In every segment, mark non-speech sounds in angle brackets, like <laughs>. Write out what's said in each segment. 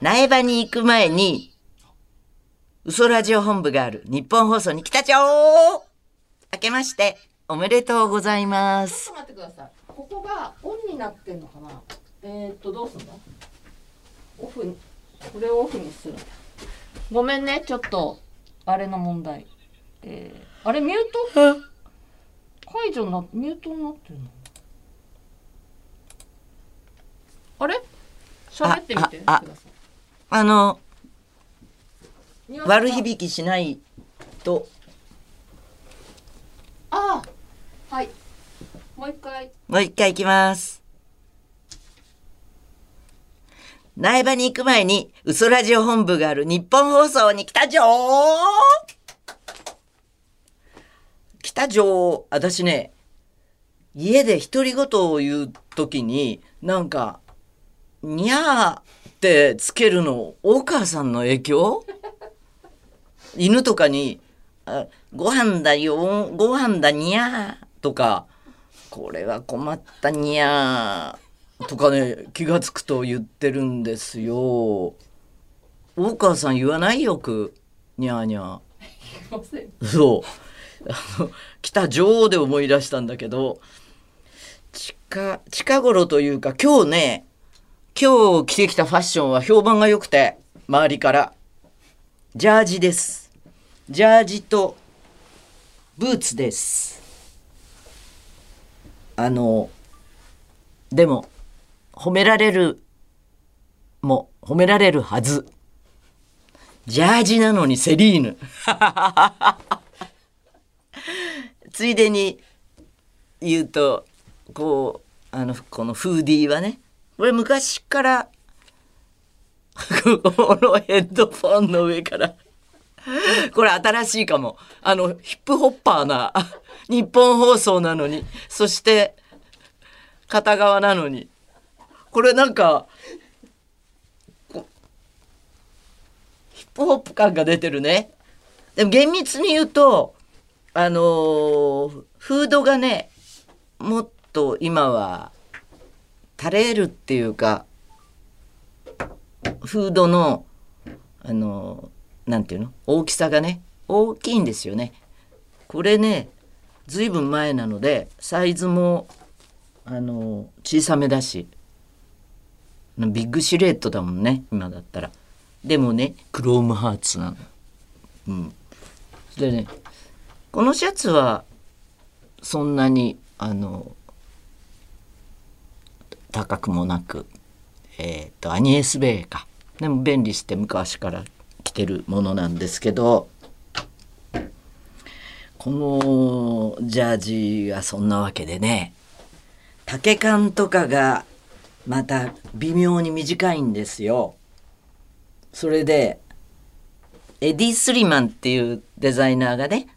苗場に行く前に、嘘ラジオ本部がある日本放送に来たちょー明けまして、おめでとうございまちすょ。っと待ってください。ここがオンになってんのかな？えー、っとどうすんの？オフにこれをオフにする。ごめんね、ちょっとあれの問題。えー、あれミュート？解除なミュートになってるの？あれ？喋ってみてくださあの、い。悪響きしないと、ああ、はい。もう一回。もう一回行きます。苗場に行く前に、嘘ラジオ本部がある日本放送に来たじょー来たじょー私ね、家で独り言を言うときに、なんか、にゃーってつけるの、大川さんの影響？<laughs> 犬とかに、あご飯だよ、ご飯だにゃーとか、これは困ったにゃーとかね、気がつくと言ってるんですよ。大川さん言わないよく、にゃーにゃー。そう。あの、北女王で思い出したんだけど、近、近頃というか今日ね、今日着てきたファッションは評判が良くて、周りから。ジャージです。ジャージとブーツです。あの、でも、褒められる、も褒められるはず。ジャージなのにセリーヌ。<laughs> ついでに言うとこうあのこのフーディーはねこれ昔から <laughs> このヘッドフォンの上からこれ新しいかも。あのヒップホッパーな <laughs> 日本放送なのにそして片側なのに。これなんかヒップホップ感が出てるね。でも厳密に言うとあのーフードがねもっと今は垂れるっていうかフードのあのーなんていうの？大きさがね大きいんですよね。これねずいぶん前なのでサイズもあの小さめだしビッグシルエットだもんね今だったら。でもねクロームハーツなの。うん。でねこのシャツはそんなにあの高くもなくえっ、とアニエスベイかでも便利して昔から着てるものなんですけどこのジャージがそんなわけでね丈感とかがまた微妙に短いんですよ。それでエディ・スリマンっていうデザイナーがね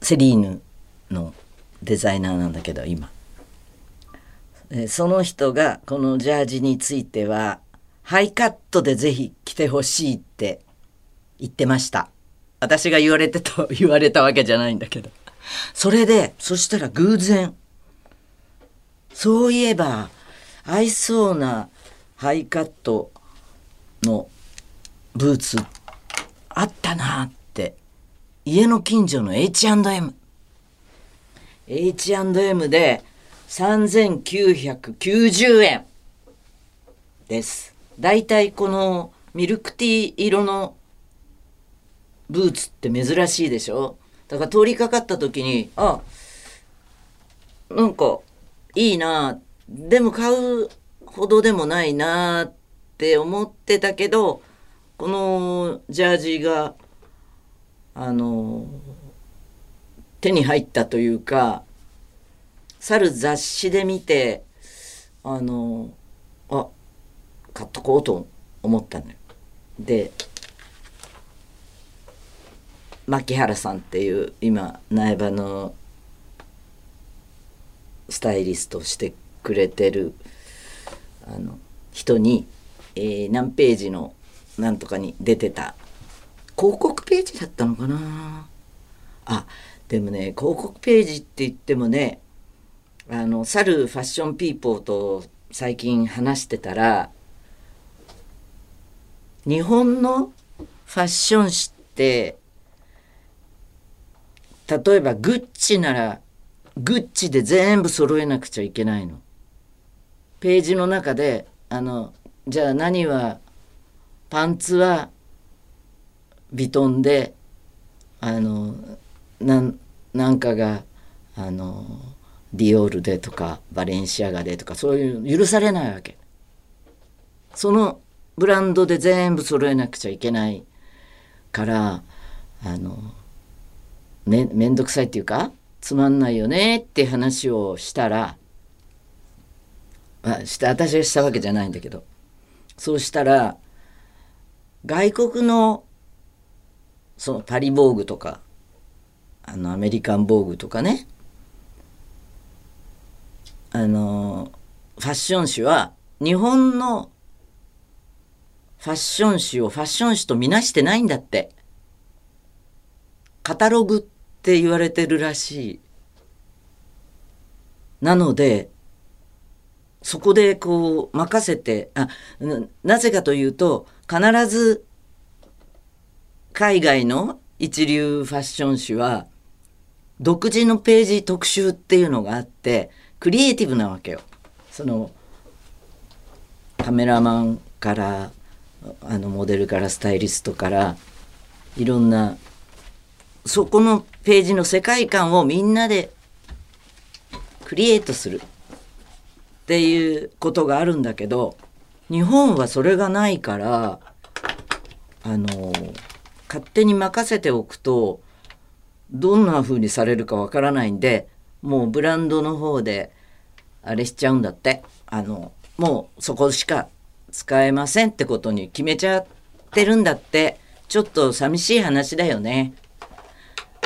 セリーヌのデザイナーなんだけど今その人がこのジャージについてはハイカットでぜひ着てほしいって言ってました。私が言われてと言われたわけじゃないんだけど。それでそしたら偶然そういえば合いそうなハイカットのブーツあったなって。家の近所の H&M H&M で3990円です。だいたいこのミルクティー色のブーツって珍しいでしょ？だから通りかかった時にあなんかいいな。でも買うほどでもないなって思ってたけどこのジャージがあの手に入ったというか去る雑誌で見てあのあ買っとこうと思ったのよ。で牧原さんっていう今苗場のスタイリストをしてくれてるあの人に、えー何ページのなんとかに出てた広告ページだったのかなあでもね広告ページって言ってもねあの去るファッションピーポーと最近話してたら日本のファッション誌って例えばグッチならグッチで全部揃えなくちゃいけないの。ページの中であのじゃあ何はパンツはヴィトンであのなんなんかがあのディオールでとかバレンシアガでとかそういう許されないわけ。そのブランドで全部揃えなくちゃいけないからあのめめんどくさいっていうかつまんないよねって話をしたらあして私がしたわけじゃないんだけどそうしたら外国のそのパリ防具とかあのアメリカン防具とかねあのファッション誌は日本のファッション誌をファッション誌とみなしてないんだって。カタログって言われてるらしい。なのでそこでこう任せてあなぜかというと必ず海外の一流ファッション誌は独自のページ特集っていうのがあってクリエイティブなわけよ。そのカメラマンからあのモデルからスタイリストからいろんなそこのページの世界観をみんなでクリエイトするっていうことがあるんだけど日本はそれがないからあの勝手に任せておくとどんな風にされるかわからないんでもうブランドの方であれしちゃうんだってあのもうそこしか使えませんってことに決めちゃってるんだってちょっと寂しい話だよね。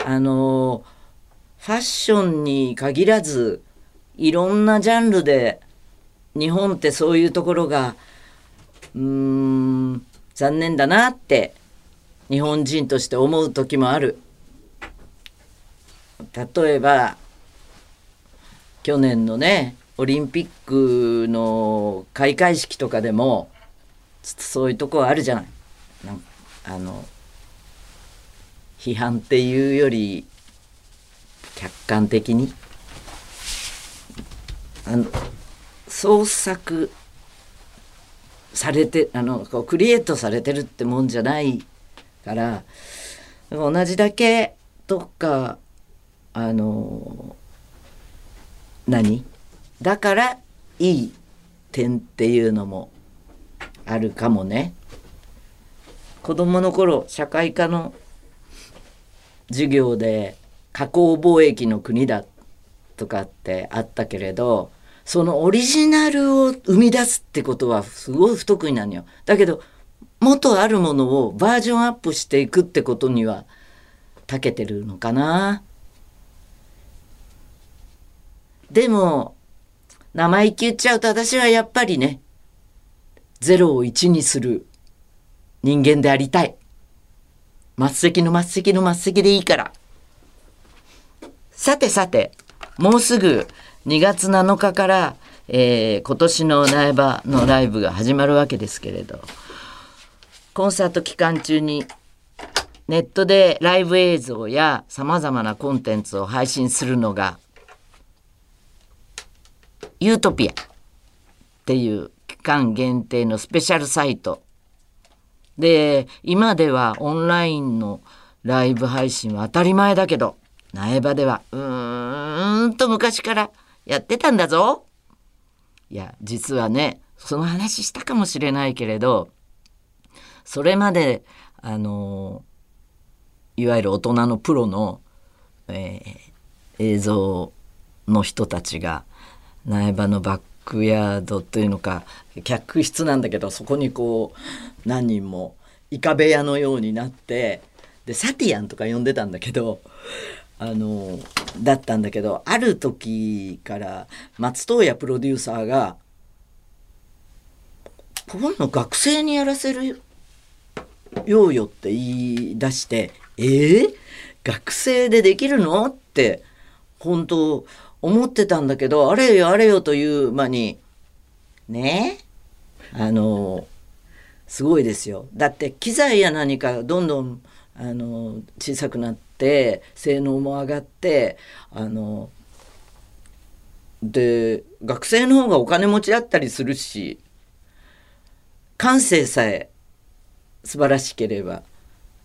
あのファッションに限らずいろんなジャンルで日本ってそういうところがうーん残念だなって日本人として思う時もある。例えば去年のねオリンピックの開会式とかでもそういうとこあるじゃない。なんあの批判っていうより客観的にあの創作されてあのこうクリエイトされてるってもんじゃないから同じだけどっかあの何？だからいい点っていうのもあるかもね。子供の頃社会科の授業で加工貿易の国だとかってあったけれどそのオリジナルを生み出すってことはすごい不得意なのよ。だけど元あるものをバージョンアップしていくってことには長けてるのかな。でも生意気言っちゃうと私はやっぱりね0を1にする人間でありたい。末席の末席の末席でいいから。さてさて、もうすぐ2月7日から、えー、今年の苗場のライブが始まるわけですけれど、コンサート期間中にネットでライブ映像や様々なコンテンツを配信するのが、ユートピアっていう期間限定のスペシャルサイトで今ではオンラインのライブ配信は当たり前だけど苗場ではうーんと昔からやってたんだぞ。いや実はねその話したかもしれないけれどそれまであのいわゆる大人のプロの、えー、映像の人たちが苗場のバックヤードというのか客室なんだけどそこにこう何人もイカ部屋のようになってでサティアンとか呼んでたんだけどあのだったんだけどある時から松任谷プロデューサーが「こういうの学生にやらせるようよ」って言い出して「えー、学生でできるの?」って本当思ってたんだけどあれよあれよという間にねあのすごいですよ。だって機材や何かどんどんあの小さくなって性能も上がってあので学生の方がお金持ちだったりするし感性さえ素晴らしければ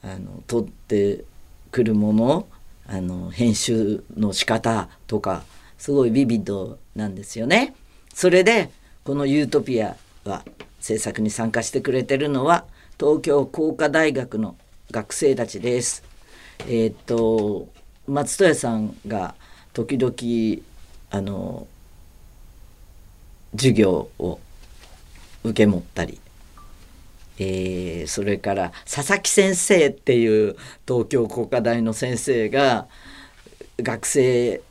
あの撮ってくるものあの編集の仕方とかすごいビビッドなんですよね。それでこの「ユートピア」は制作に参加してくれてるのは東京工科大学の学生たちです。えーっと松任谷さんが時々あの授業を受け持ったり、えーそれから佐々木先生っていう東京工科大の先生が学生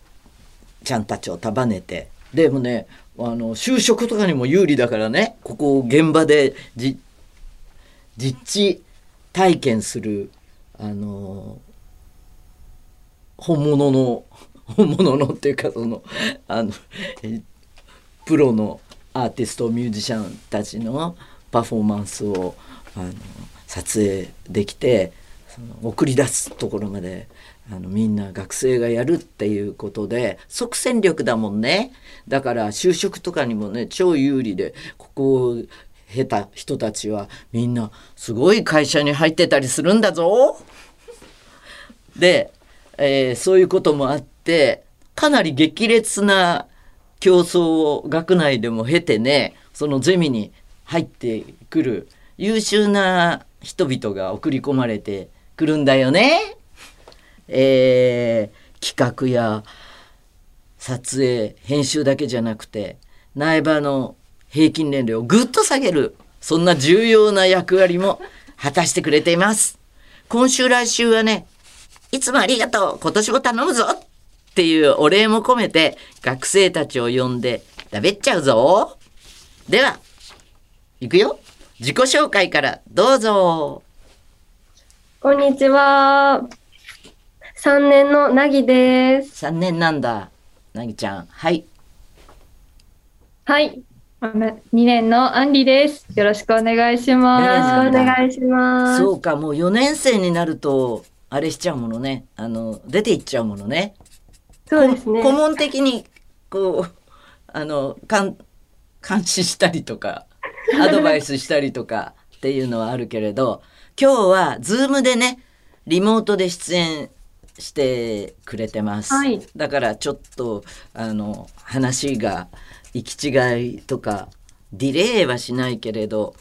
ちゃんたちを束ねて。でもねあの就職とかにも有利だからね。ここを現場で実地体験するあの本物の本物のっていうかそのあのプロのアーティストミュージシャンたちのパフォーマンスをあの撮影できてその送り出すところまであのみんな学生がやるっていうことで即戦力だもんねだから就職とかにもね超有利でここを経た人たちはみんなすごい会社に入ってたりするんだぞ。で、えーそういうこともあってかなり激烈な競争を学内でも経てねそのゼミに入ってくる優秀な人々が送り込まれてくるんだよね。えー企画や撮影編集だけじゃなくて苗場の平均年齢をぐっと下げるそんな重要な役割も果たしてくれています。今週来週はねいつもありがとう今年も頼むぞっていうお礼も込めて学生たちを呼んで食べっちゃうぞ。では、行くよ。自己紹介からどうぞ。こんにちは。3年のなぎです。3年なんだ。なぎちゃん。はい。はい。2年のアンリです。よろしくお願いしまよろしくお願いします。そうか、もう4年生になると、あれしちゃうものね。あの、出ていっちゃうものね。そうですね。顧問的に、こう、あの、監視したりとか、<laughs> アドバイスしたりとかっていうのはあるけれど、今日は、ズームでね、リモートで出演してくれてます。はい。だからちょっと、あの、話が行き違いとか、ディレイはしないけれど、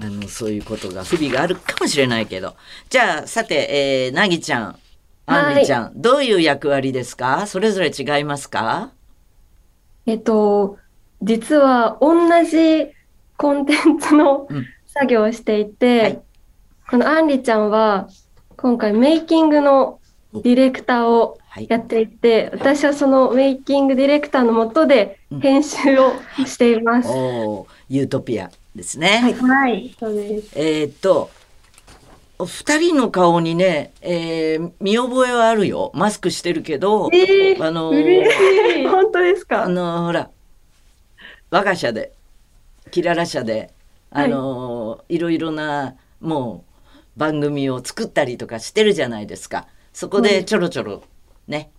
あの、そういうことが、不備があるかもしれないけど。じゃあ、さて、えー、なぎちゃん、あんりちゃん、どういう役割ですか？それぞれ違いますか？えっと、実は同じコンテンツのうん。作業をしていて、はい。このアンリちゃんは今回メイキングのディレクターをはい。やっていて、私はそのメイキングディレクターのもとでうん編集をしています。おーユートピアですね。はい、はい、そうです。えーっと、お二人の顔にね、えー見覚えはあるよ。マスクしてるけど、えーあの嬉しい。<laughs> 本当ですあかのほら、我が社で、キララ社で、あのいろいろな、もう、番組を作ったりとかしてるじゃないですか。そこでちょろちょろ、ね、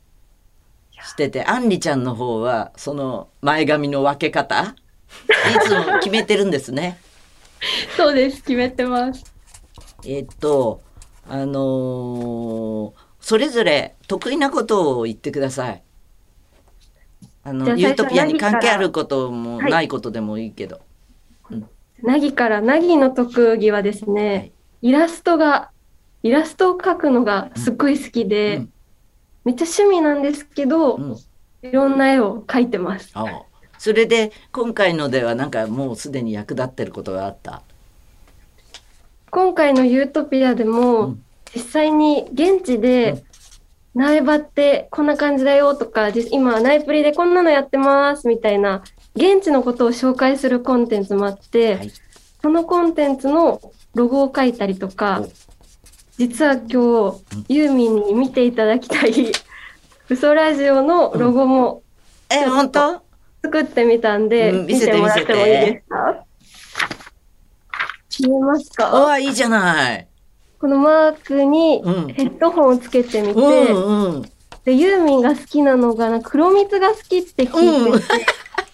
してて、あんりちゃんの方は、その前髪の分け方、いつも決めてるんですね。<laughs> そうです。決めてます。えっと、あのーそれぞれ得意なことを言ってください。あの、ユートピアに関係あることもはいないことでもいいけど。なぎから、なぎの特技はですね、はいイラストが、イラストを描くのがすっごい好きで、うんめっちゃ趣味なんですけど、うん。いろんな絵を描いてます。それで、今回のではなんかもうすでに役立ってることがあった？今回のユートピアでも、うん実際に現地で、苗場ってこんな感じだよとか、実今、ナイプリでこんなのやってますみたいな、現地のことを紹介するコンテンツもあって、はい。そのコンテンツのロゴを書いたりとかお、実は今日、ユーミンに見ていただきたい、嘘ラジオのロゴも、え、本当？作ってみたんで、うん見せてもらってもいいですか？見えますかああ、いいじゃない。このマークにうん。ヘッドホンをつけてみて、うんうん。で、ユーミンが好きなのが、なんか黒蜜が好きって聞いてて、うん <laughs>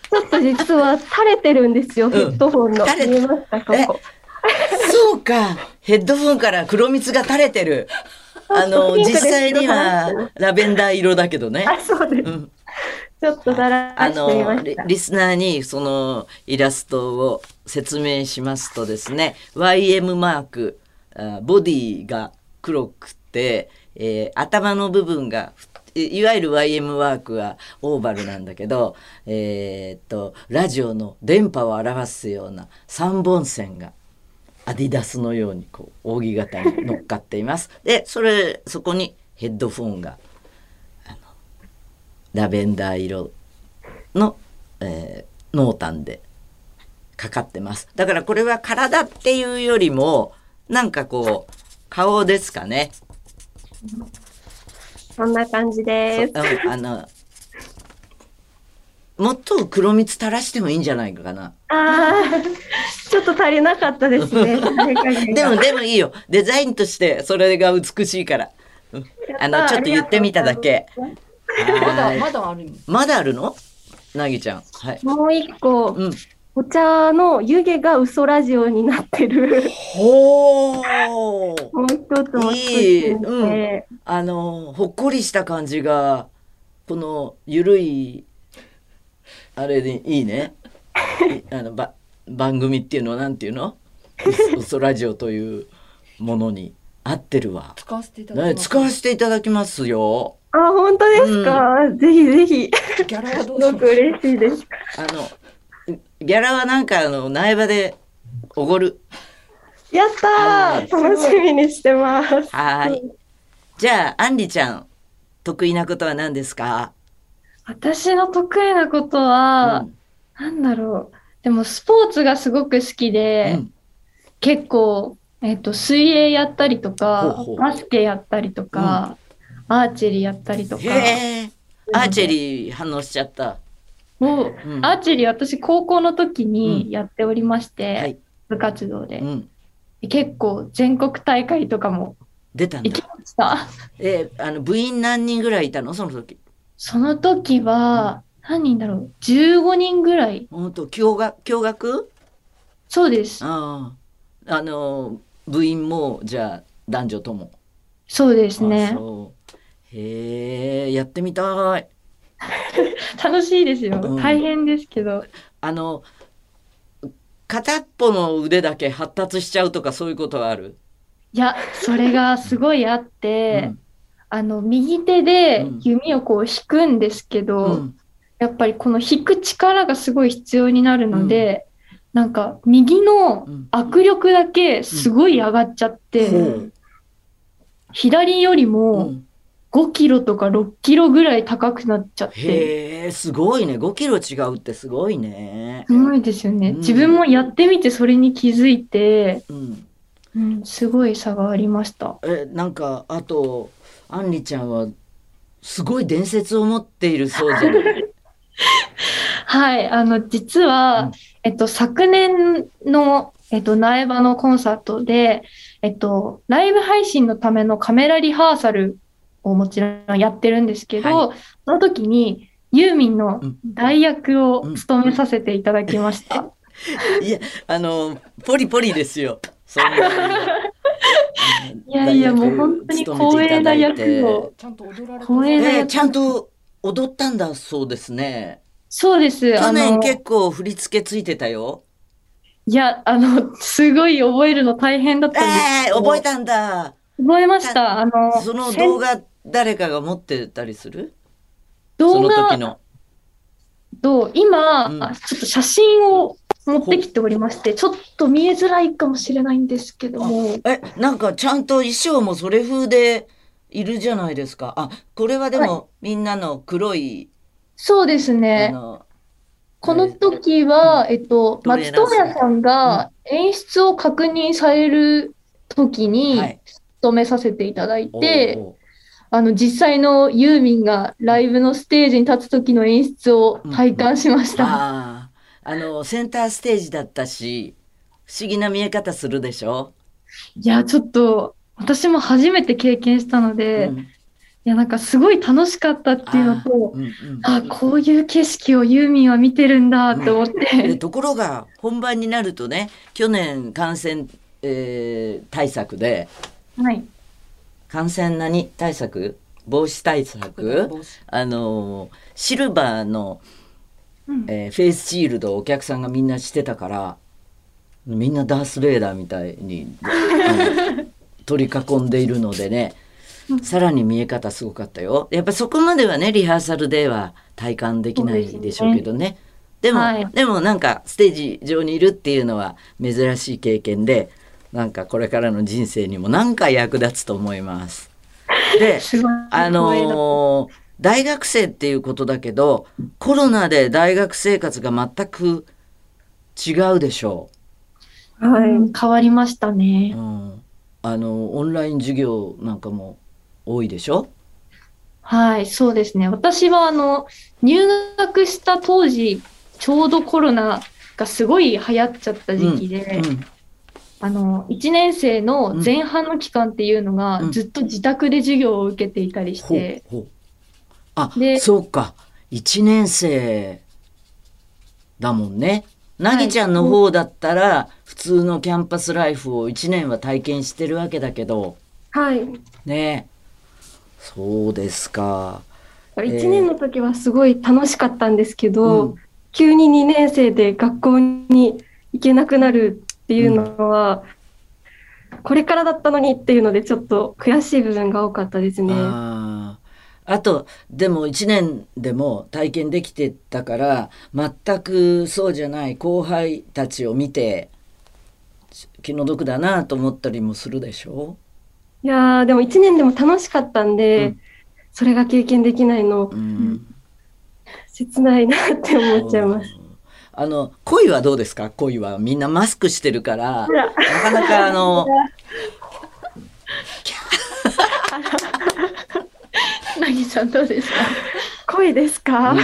ちょっと実は垂れてるんですよ、ヘッドホンの。見えますか、ここ。そうか。ヘッドホンから黒蜜が垂れてる。あの、実際にはラベンダー色だけどね。あ、そうです。うん。ちょっとだらあの。リリスナーにそのイラストを説明しますとですね YM マークあボディが黒くて、えー頭の部分がいいわゆる YM ワークはオーバルなんだけど、えーっとラジオの電波を表すような3本線がアディダスのようにこう扇形に乗っかっています。でそれそこにヘッドフォンがラベンダー色の、えー濃淡でかかってます。だからこれは体っていうよりもなんかこう顔ですかね。そんな感じです。あのもっと黒蜜垂らしてもいいんじゃないかな。ああ、ちょっと足りなかったですね。<laughs> でもでもいいよ。デザインとしてそれが美しいから。うんあのちょっと言ってみただけ。まだはいまだあるの？まだあるの？なぎちゃん。はい。もう一個、うん。お茶の湯気が嘘ラジオになってる。ほー。もう一つもいいて、あのほっこりした感じがこのゆるいあれでいいね。<laughs> いあのば番組っていうのはなんていうの？<laughs> うそラジオというものに合ってるわ。使わせていただきね、ます使わせていただきますよ。あ、本当ですか、ぜひぜひ。ギャラはどうしす？嬉しいです。あのギャラはなんかあの苗場でおごる。やったはいー楽しみにしてます。はーい。じゃあアンリちゃん得意なことは何ですか？私の得意なことうは、んなんだろう。でもスポーツがすごく好きで、うん結構、えっと、水泳やったりとか、ほうほうバスケやったりとか、アーチェリーやったりとか。アーチェリー反応しちゃった。もう、うんアーチェリー私高校の時うんにやっておりまして、はい。部活動でう。ん。結構全国大会とかも出たんだ。行きました。えーあの部員何人ぐらいいたのその時。その時は、何人だろう ?15 人ぐらい。本当？共学共学？そうです。ああ。あの部員もじゃあ男女とも。そうですあね。へえやってみたい。<laughs> 楽しいですようん。大変ですけど。あの片っぽの腕だけ発達しちゃうとかそういうことはある？いや、それがすごいあって、うんあの、右手でうん。弓をこう引くんですけど、うん。やっぱりこの引く力がすごい必要になるので、なんか右のうん。握力だけすごい上がっちゃって、ほう左よりうもん。5キロとか6キロぐらい高くなっちゃって、へえすごいね。5キロ違うってすごいね。すごいですよね。うん。自分もやってみてそれに気づいて、うん。うん、すごい差がありました。えなんかあとアンリちゃんはすごい伝説を持っているそうじゃない。はい、あの、実は、うんえっと、昨年の、えっと、苗場のコンサートで、えっと、ライブ配信のためのカメラリハーサルをもちろんやってるんですけど、その時に、ユーミンのうん代役を務めさせていただきました。<laughs> いやあのポリポリですよ。そんないやいや、もう本当に光栄ない役てを。ちゃんと踊ら光栄な役えーちゃんと踊ったんだそうですね。そうです。去あの、年結構振り付けついてたよ。いや、あの、すごい覚えるの大変だったんですえー、覚えたんだ。覚えました。あの、その先動画誰かが持ってたりする？その動画時の。と、今、うんあちょっと写真を持ってきておりまして、ちょっと見えづらいかもしれないんですけども、え、なんかちゃんと衣装もそれ風でいるじゃないですか。あ、これはでもみんなの黒い、そうですあね。の、この時は、えっと、松任谷さんが演出を確認される時にはい。務めさせていただいて、おうあの、実際のユーミンがライブのステージに立つ時の演出を体感しました。ああ、あの、センターステージだったし、不思議な見え方するでしょ？いや、ちょっと、私も初めて経験したので、うん。いや、なんかすごい楽しかったっていうのと、うんうん。あ、こういう景色をユーミンは見てるんだって思って、でところが本番になるとね去年感染、えー対策ではい。感染何対策？防止対策？防止。あのシルバーの、うん。えーフェイスシールドをお客さんがみんなしてたからみんなダース・レーダーみたいに <laughs> 取り囲んでいるのでねさらに見え方すごかったよ。やっぱそこまではねリハーサルでは体感できないでしょうけどね。でも、はい。でもなんかステージ上にいるっていうのは珍しい経験でなんかこれからの人生にも何か役立つと思います。で。<laughs> あのー大学生っていうことだけどコロナで大学生活が全く違うでしょはい。うん。変わりましたう、ね。う。ん、あのオンライン授業なんかも多いでしょ？はい、そうですね。私は、あの、入学した当時、ちょうどコロナがすごい流行っちゃった時期で、うんあの、1年生の前半の期間っていうのがうん、ずっと自宅で授業を受けていたりして、ほうあでそうか1年生だもんね。なぎちゃんの方だったら普通のキャンパスライフを1年は体験してるわけだけどはい。ねそうですか。1年の時はすごい楽しかったんですけど、うん急に2年生で学校に行けなくなるっていうのは、これからだったのにっていうのでちょっと悔しい部分が多かったですね。あとでも1年でも体験できてたから全くそうじゃない後輩たちを見て気の毒だなと思ったりもするでしょ？いやーでも1年でも楽しかったんで、うん。それが経験できないのうん。切ないなって思っちゃいます。あの恋はどうですか？恋はみんなマスクしてるから。なかなかあの <laughs> なぎさんどうですか？<laughs> 恋ですか、うん。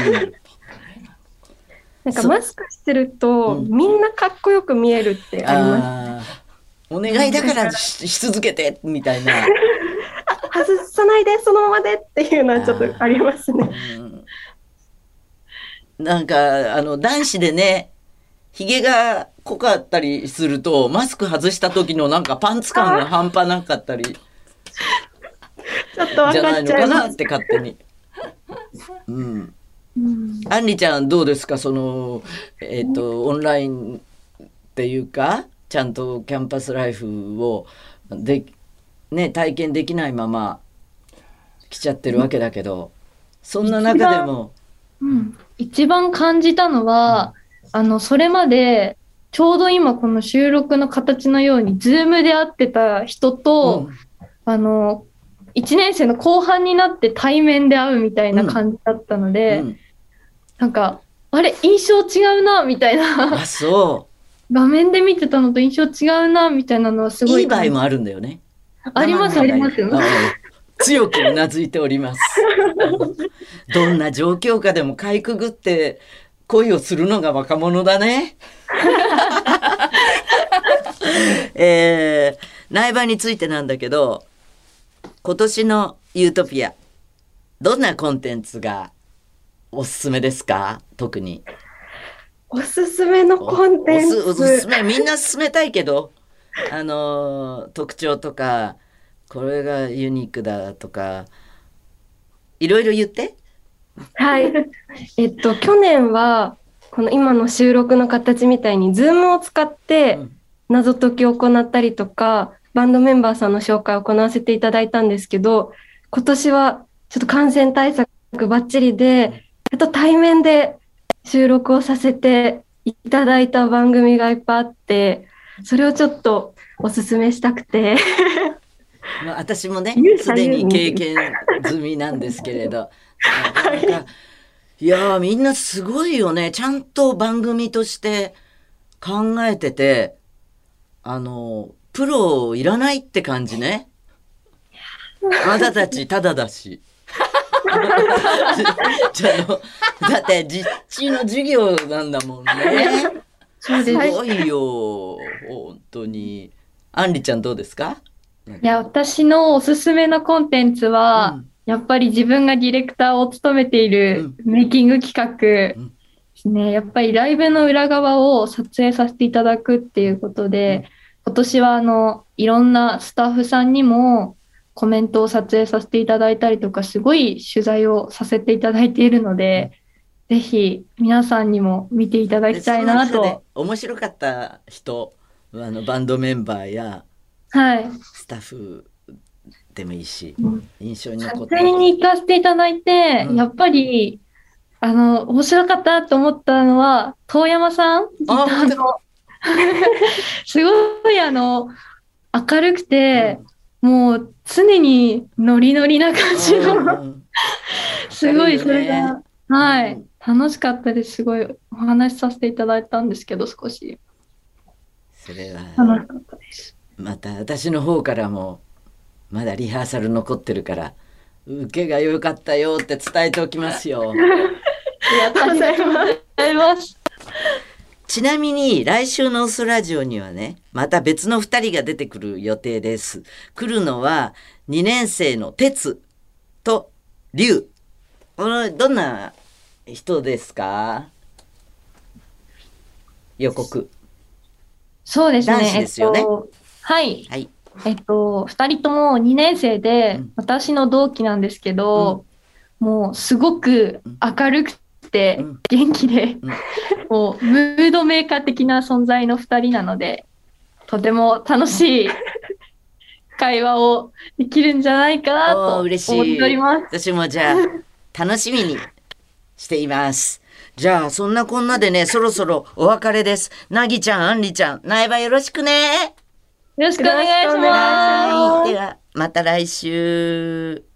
なんかマスクしてると、う。んみんなかっこよく見えるってあります。お願いだからしし続けてみたいな。<laughs> 外さないで、そのままでっていうのはちょっとありますね。うん。なんかあの男子でねひげが濃かったりするとマスク外した時のなんかパンツ感が半端なかったり <laughs> ちょっと分じゃないのかっちゃいます。かなって勝手に。うん、うんアンリちゃんどうですか？そのえっ、とオンラインっていうかちゃんとキャンパスライフをでね体験できないまま来ちゃってるわけだけどそんな中でも。うん一番感じたのは、あの、それまで、ちょうど今この収録の形のように、ズームで会ってた人と、あの、1年生の後半になって対面で会うみたいな感じだったので、うんなんか、あれ、印象違うな、みたいな、あそ <laughs> 画面で見てたのと印象違うな、みたいなのはすごいういい場合もあるんだよね。あります、あります。あ強くうなずいております。どんな状況下でもかいくぐって恋をするのが若者だね。<laughs> えー、苗場についてなんだけど今年のユートピアどんなコンテンツがおすすめですか？特に。おすすめのコンテンおすおすすツ。め？みんな勧めたいけど。あのー特徴とかこれがユニークだとかいろいろ言って。はい。<laughs> えっと、去年は、この今の収録の形みたいに、ズームを使ってうん。謎解きを行ったりとか、バンドメンバーさんの紹介を行わせていただいたんですけど、今年はちょっと感染対策バッチリで、あと対面で収録をさせていただいた番組がいっぱいあって、それをちょっとおすすめしたくて、まあ、私もねすでに経験済みなんですけれど。いやーみんなすごいよね。ちゃんと番組として考えててあのプロいらないって感じね。あなたたちただだし。<laughs> だって実地の授業なんだもんね。す。すごいよ。本当に。あんりちゃんどうですか？いや、私のおすすめのコンテンツは、うんやっぱり自分がディレクターを務めているメイキング企画ですね。やっぱりライブの裏側を撮影させていただくっていうことで、今年はあの、いろんなスタッフさんにもコメントを撮影させていただいたりとか、すごい取材をさせていただいているので、ぜひ皆さんにも見ていただきたいなと。面白かった人、あのバンドメンバーやはい。スタッフでもいいし、うん印象に残撮った影に行かせていただいて、うんやっぱり、あの、面白かったと思ったのは、遠山さんギタあーの。<laughs> すごい、あの、明るくて、もう常にノリノリな感じの、うん <laughs> すごい、それが、はいうん、楽しかったです。すごい、お話しさせていただいたんですけど、少しそれは楽しかったです。また私の方からもまだリハーサル残ってるから受けが良かったよって伝えておきますよ。<laughs> ありがとうございます。ちなみに来週のオスラジオにはねまた別の2人が出てくる予定です。来るのは2年生の哲と龍。このどんな人ですか？予告。そうですね。男子ですよねえっと、はい。はい。えっと、二人とも2年生でうん、私の同期なんですけど、もうすごく明るくてうん元気で、うんもうムードメーカー的な存在の二人なので、とても楽しい会話をできるんじゃないかなと嬉しい思っております。私もじゃあ楽しみにしています。じゃあそんなこんなでねそろそろお別れです。なぎちゃんあんりちゃん苗場よろしくね。よろしくお願いします。はいではまた来週。